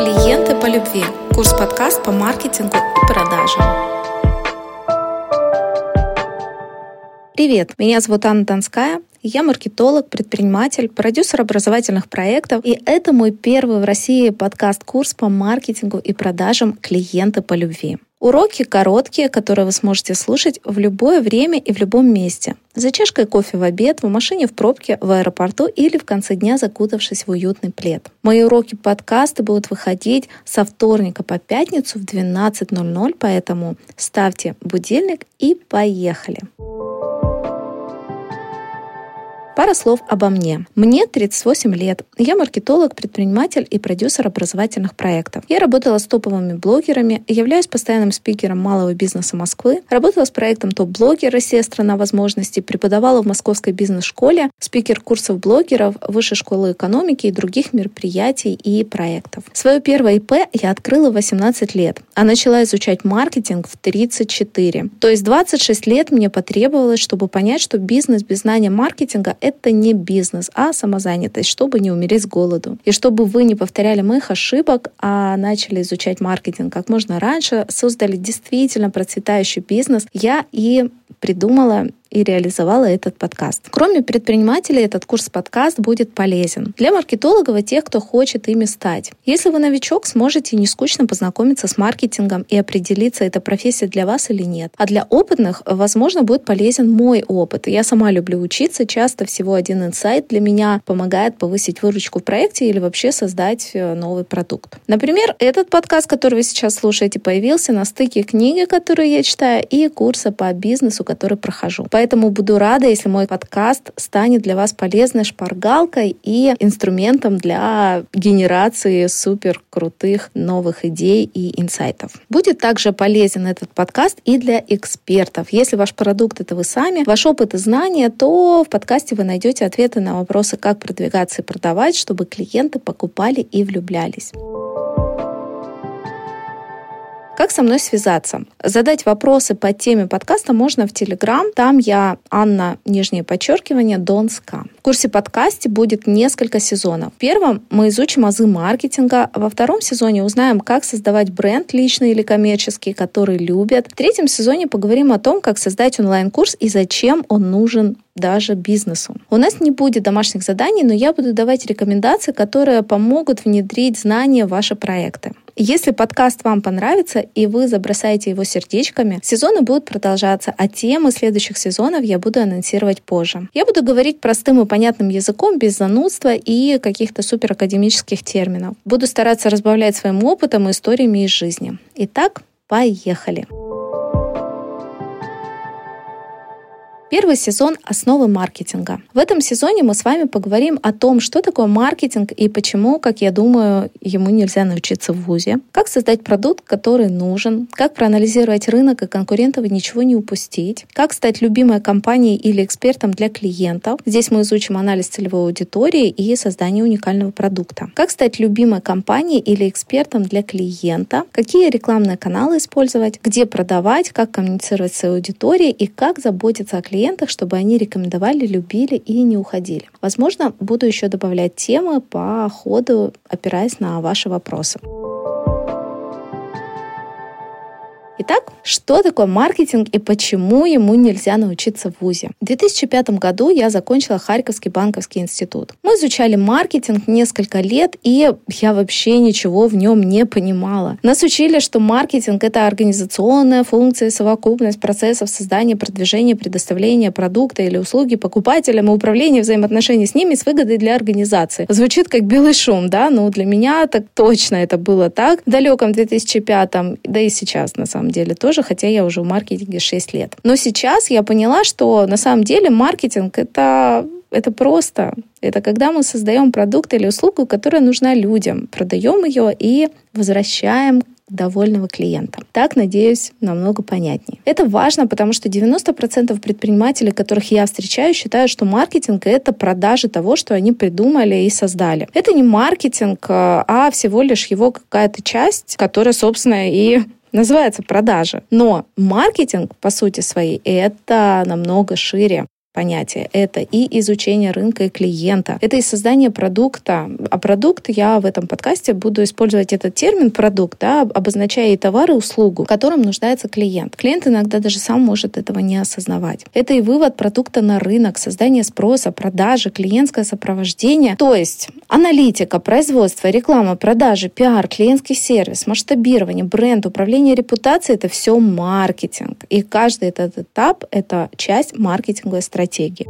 Клиенты по любви. Курс-подкаст по маркетингу и продажам. Привет, меня зовут Анна Донская. Я маркетолог, предприниматель, продюсер образовательных проектов, и это мой первый в России подкаст-курс по маркетингу и продажам «Клиенты по любви». Уроки короткие, которые вы сможете слушать в любое время и в любом месте. За чашкой кофе в обед, в машине в пробке, в аэропорту или в конце дня закутавшись в уютный плед. Мои уроки подкасты будут выходить со вторника по пятницу в 12.00, поэтому ставьте будильник и поехали. Пара слов обо мне. Мне 38 лет. Я маркетолог, предприниматель и продюсер образовательных проектов. Я работала с топовыми блогерами, являюсь постоянным спикером малого бизнеса Москвы, работала с проектом «Топ-блогер. Россия – страна возможностей», преподавала в Московской бизнес-школе, спикер курсов блогеров, Высшей школы экономики и других мероприятий и проектов. Свое первое ИП я открыла в 18 лет, а начала изучать маркетинг в 34. То есть 26 лет мне потребовалось, чтобы понять, что бизнес без знания маркетинга – это не бизнес, а самозанятость, чтобы не умереть с голоду. И чтобы вы не повторяли моих ошибок, а начали изучать маркетинг как можно раньше, создали действительно процветающий бизнес, я и придумала и реализовала этот подкаст. Кроме предпринимателей, этот курс-подкаст будет полезен для маркетологов и тех, кто хочет ими стать. Если вы новичок, сможете не скучно познакомиться с маркетингом и определиться, это профессия для вас или нет. А для опытных, возможно, будет полезен мой опыт. Я сама люблю учиться, часто всего один инсайт для меня помогает повысить выручку в проекте или вообще создать э, новый продукт. Например, этот подкаст, который вы сейчас слушаете, появился на стыке книги, которую я читаю, и курса по бизнесу, который прохожу. Поэтому буду рада, если мой подкаст станет для вас полезной шпаргалкой и инструментом для генерации супер крутых новых идей и инсайтов. Будет также полезен этот подкаст и для экспертов. Если ваш продукт это вы сами, ваш опыт и знания, то в подкасте вы найдете ответы на вопросы, как продвигаться и продавать, чтобы клиенты покупали и влюблялись. Как со мной связаться? Задать вопросы по теме подкаста можно в Телеграм. Там я Анна, нижнее подчеркивание, Донска. В курсе подкасте будет несколько сезонов. В первом мы изучим азы маркетинга. Во втором сезоне узнаем, как создавать бренд личный или коммерческий, который любят. В третьем сезоне поговорим о том, как создать онлайн-курс и зачем он нужен даже бизнесу. У нас не будет домашних заданий, но я буду давать рекомендации, которые помогут внедрить знания в ваши проекты. Если подкаст вам понравится и вы забросаете его сердечками, сезоны будут продолжаться, а темы следующих сезонов я буду анонсировать позже. Я буду говорить простым и понятным языком, без занудства и каких-то суперакадемических терминов. Буду стараться разбавлять своим опытом и историями из жизни. Итак, поехали! Первый сезон «Основы маркетинга». В этом сезоне мы с вами поговорим о том, что такое маркетинг и почему, как я думаю, ему нельзя научиться в ВУЗе, как создать продукт, который нужен, как проанализировать рынок и конкурентов и ничего не упустить, как стать любимой компанией или экспертом для клиентов. Здесь мы изучим анализ целевой аудитории и создание уникального продукта. Как стать любимой компанией или экспертом для клиента, какие рекламные каналы использовать, где продавать, как коммуницировать с аудиторией? И как заботиться о клиентах клиентах, чтобы они рекомендовали, любили и не уходили. Возможно, буду еще добавлять темы по ходу, опираясь на ваши вопросы. Итак, что такое маркетинг и почему ему нельзя научиться в ВУЗе? В 2005 году я закончила Харьковский банковский институт. Мы изучали маркетинг несколько лет, и я вообще ничего в нем не понимала. Нас учили, что маркетинг — это организационная функция, совокупность процессов создания, продвижения, предоставления продукта или услуги покупателям и управления взаимоотношений с ними с выгодой для организации. Звучит как белый шум, да? Но для меня так точно это было так. В далеком 2005, да и сейчас на самом деле тоже, хотя я уже в маркетинге 6 лет. Но сейчас я поняла, что на самом деле маркетинг это это просто. Это когда мы создаем продукт или услугу, которая нужна людям, продаем ее и возвращаем довольного клиента. Так, надеюсь, намного понятнее. Это важно, потому что 90% предпринимателей, которых я встречаю, считают, что маркетинг — это продажи того, что они придумали и создали. Это не маркетинг, а всего лишь его какая-то часть, которая, собственно, и называется продажа. Но маркетинг, по сути своей, это намного шире. Понятие. Это и изучение рынка и клиента. Это и создание продукта. А продукт я в этом подкасте буду использовать этот термин продукт, да, обозначая и товар, и услугу, в котором нуждается клиент. Клиент иногда даже сам может этого не осознавать. Это и вывод продукта на рынок, создание спроса, продажи, клиентское сопровождение. То есть аналитика, производство, реклама, продажи, пиар, клиентский сервис, масштабирование, бренд, управление репутацией — это все маркетинг. И каждый этот этап — это часть маркетинговой стратегии стратегии.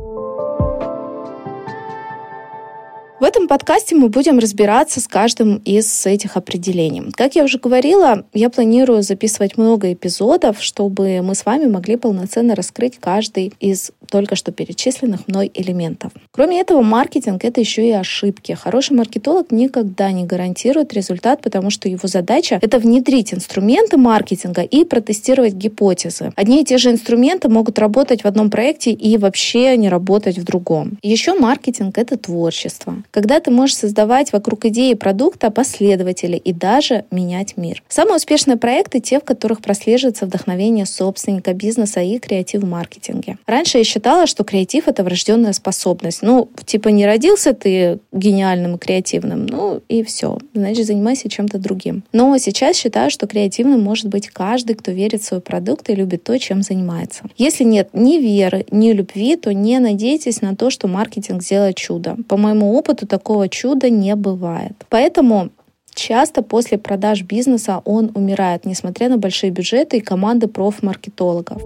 В этом подкасте мы будем разбираться с каждым из этих определений. Как я уже говорила, я планирую записывать много эпизодов, чтобы мы с вами могли полноценно раскрыть каждый из только что перечисленных мной элементов. Кроме этого, маркетинг — это еще и ошибки. Хороший маркетолог никогда не гарантирует результат, потому что его задача — это внедрить инструменты маркетинга и протестировать гипотезы. Одни и те же инструменты могут работать в одном проекте и вообще не работать в другом. Еще маркетинг — это творчество когда ты можешь создавать вокруг идеи продукта последователи и даже менять мир. Самые успешные проекты те, в которых прослеживается вдохновение собственника бизнеса и креатив в маркетинге. Раньше я считала, что креатив — это врожденная способность. Ну, типа не родился ты гениальным и креативным, ну и все. Значит, занимайся чем-то другим. Но сейчас считаю, что креативным может быть каждый, кто верит в свой продукт и любит то, чем занимается. Если нет ни веры, ни любви, то не надейтесь на то, что маркетинг сделает чудо. По моему опыту, опыту такого чуда не бывает. Поэтому Часто после продаж бизнеса он умирает, несмотря на большие бюджеты и команды профмаркетологов.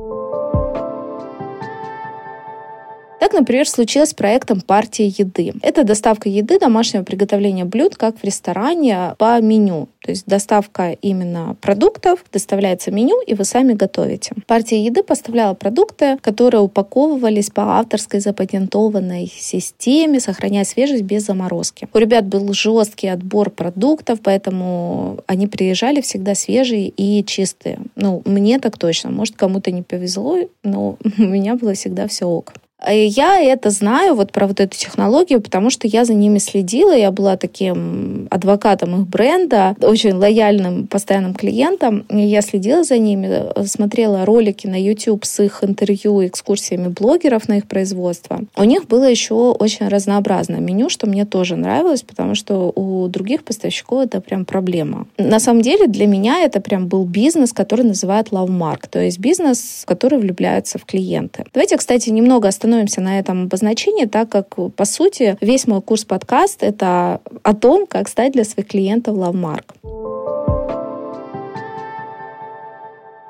Так, например, случилось с проектом «Партия еды». Это доставка еды, домашнего приготовления блюд, как в ресторане, по меню. То есть доставка именно продуктов, доставляется меню, и вы сами готовите. Партия еды поставляла продукты, которые упаковывались по авторской запатентованной системе, сохраняя свежесть без заморозки. У ребят был жесткий отбор продуктов, поэтому они приезжали всегда свежие и чистые. Ну, мне так точно. Может, кому-то не повезло, но у меня было всегда все ок. Я это знаю, вот про вот эту технологию, потому что я за ними следила, я была таким адвокатом их бренда, очень лояльным постоянным клиентом. Я следила за ними, смотрела ролики на YouTube с их интервью, экскурсиями блогеров на их производство. У них было еще очень разнообразное меню, что мне тоже нравилось, потому что у других поставщиков это прям проблема. На самом деле для меня это прям был бизнес, который называют Love Mark, то есть бизнес, который влюбляется в клиенты. Давайте, кстати, немного остановимся остановимся на этом обозначении, так как, по сути, весь мой курс подкаст — это о том, как стать для своих клиентов лавмарк.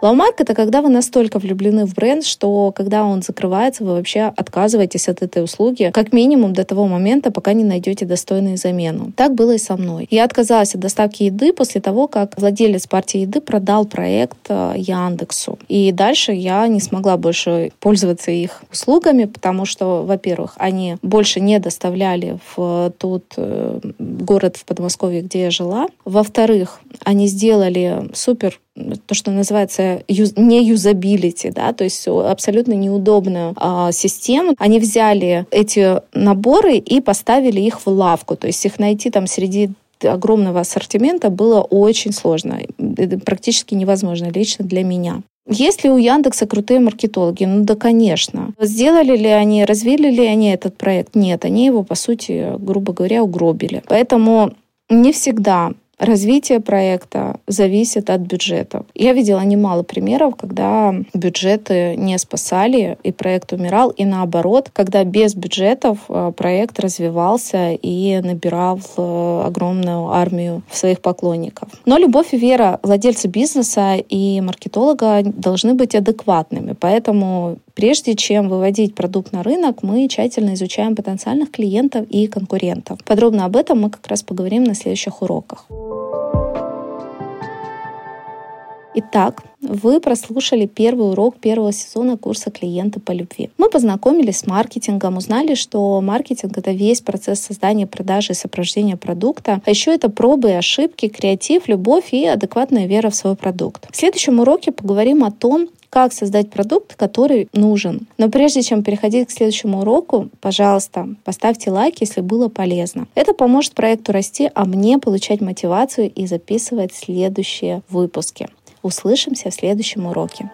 Ломарк — это когда вы настолько влюблены в бренд, что когда он закрывается, вы вообще отказываетесь от этой услуги, как минимум до того момента, пока не найдете достойную замену. Так было и со мной. Я отказалась от доставки еды после того, как владелец партии еды продал проект э, Яндексу. И дальше я не смогла больше пользоваться их услугами, потому что, во-первых, они больше не доставляли в тот э, город в Подмосковье, где я жила. Во-вторых, они сделали супер то, что называется не юзабилити, да, то есть абсолютно неудобную а, систему. Они взяли эти наборы и поставили их в лавку, то есть их найти там среди огромного ассортимента было очень сложно, практически невозможно лично для меня. Есть ли у Яндекса крутые маркетологи? Ну да, конечно. Сделали ли они, развили ли они этот проект? Нет, они его, по сути, грубо говоря, угробили. Поэтому не всегда Развитие проекта зависит от бюджетов. Я видела немало примеров, когда бюджеты не спасали, и проект умирал, и наоборот, когда без бюджетов э, проект развивался и набирал э, огромную армию своих поклонников. Но любовь и вера владельца бизнеса и маркетолога должны быть адекватными, поэтому Прежде чем выводить продукт на рынок, мы тщательно изучаем потенциальных клиентов и конкурентов. Подробно об этом мы как раз поговорим на следующих уроках. Итак, вы прослушали первый урок первого сезона курса «Клиенты по любви». Мы познакомились с маркетингом, узнали, что маркетинг — это весь процесс создания, продажи и сопровождения продукта. А еще это пробы и ошибки, креатив, любовь и адекватная вера в свой продукт. В следующем уроке поговорим о том, как создать продукт, который нужен. Но прежде чем переходить к следующему уроку, пожалуйста, поставьте лайк, если было полезно. Это поможет проекту расти, а мне получать мотивацию и записывать следующие выпуски. Услышимся в следующем уроке.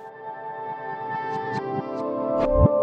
thank you